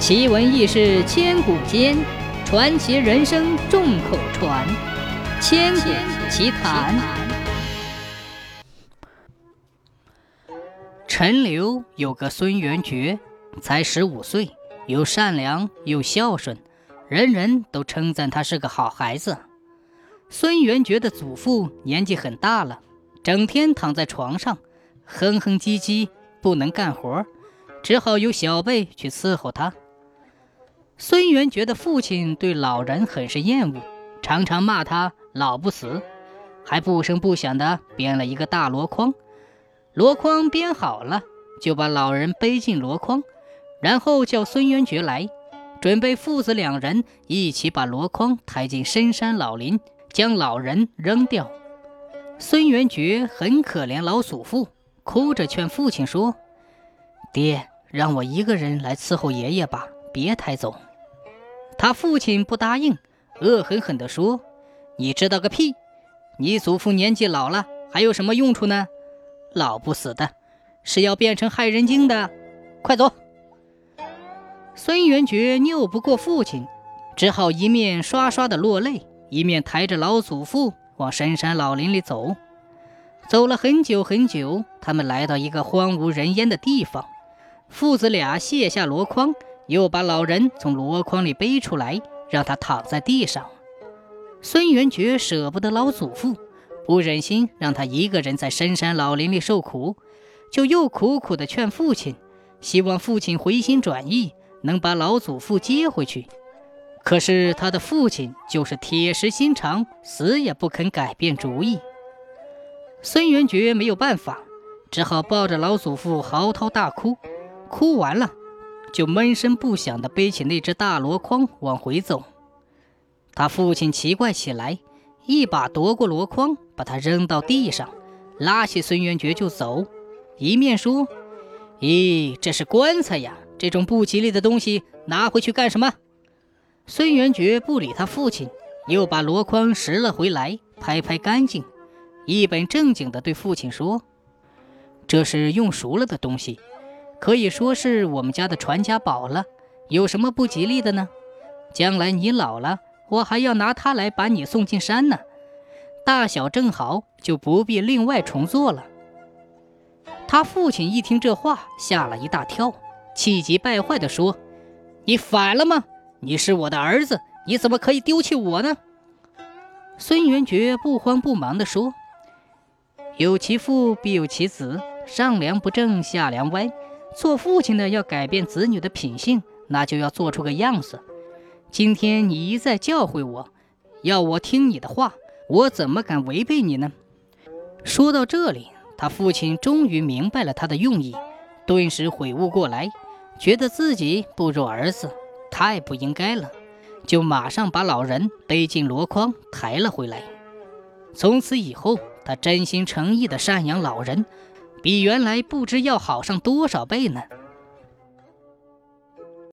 奇闻异事千古间，传奇人生众口传。千古奇谈。陈留有个孙元觉，才十五岁，又善良又孝顺，人人都称赞他是个好孩子。孙元觉的祖父年纪很大了，整天躺在床上，哼哼唧唧，不能干活，只好由小辈去伺候他。孙元觉的父亲对老人很是厌恶，常常骂他老不死，还不声不响地编了一个大箩筐。箩筐编好了，就把老人背进箩筐，然后叫孙元觉来，准备父子两人一起把箩筐抬进深山老林，将老人扔掉。孙元觉很可怜老祖父，哭着劝父亲说：“爹，让我一个人来伺候爷爷吧，别抬走。”他父亲不答应，恶狠狠地说：“你知道个屁！你祖父年纪老了，还有什么用处呢？老不死的，是要变成害人精的！快走！”孙元觉拗不过父亲，只好一面刷刷的落泪，一面抬着老祖父往深山老林里走。走了很久很久，他们来到一个荒无人烟的地方，父子俩卸下箩筐。又把老人从箩筐里背出来，让他躺在地上。孙元觉舍不得老祖父，不忍心让他一个人在深山老林里受苦，就又苦苦地劝父亲，希望父亲回心转意，能把老祖父接回去。可是他的父亲就是铁石心肠，死也不肯改变主意。孙元觉没有办法，只好抱着老祖父嚎啕大哭。哭完了。就闷声不响地背起那只大箩筐往回走。他父亲奇怪起来，一把夺过箩筐，把它扔到地上，拉起孙元觉就走，一面说：“咦，这是棺材呀！这种不吉利的东西拿回去干什么？”孙元觉不理他父亲，又把箩筐拾了回来，拍拍干净，一本正经地对父亲说：“这是用熟了的东西。”可以说是我们家的传家宝了，有什么不吉利的呢？将来你老了，我还要拿它来把你送进山呢。大小正好，就不必另外重做了。他父亲一听这话，吓了一大跳，气急败坏地说：“你反了吗？你是我的儿子，你怎么可以丢弃我呢？”孙元觉不慌不忙地说：“有其父必有其子，上梁不正下梁歪。”做父亲的要改变子女的品性，那就要做出个样子。今天你一再教诲我，要我听你的话，我怎么敢违背你呢？说到这里，他父亲终于明白了他的用意，顿时悔悟过来，觉得自己不如儿子，太不应该了，就马上把老人背进箩筐，抬了回来。从此以后，他真心诚意地赡养老人。比原来不知要好上多少倍呢。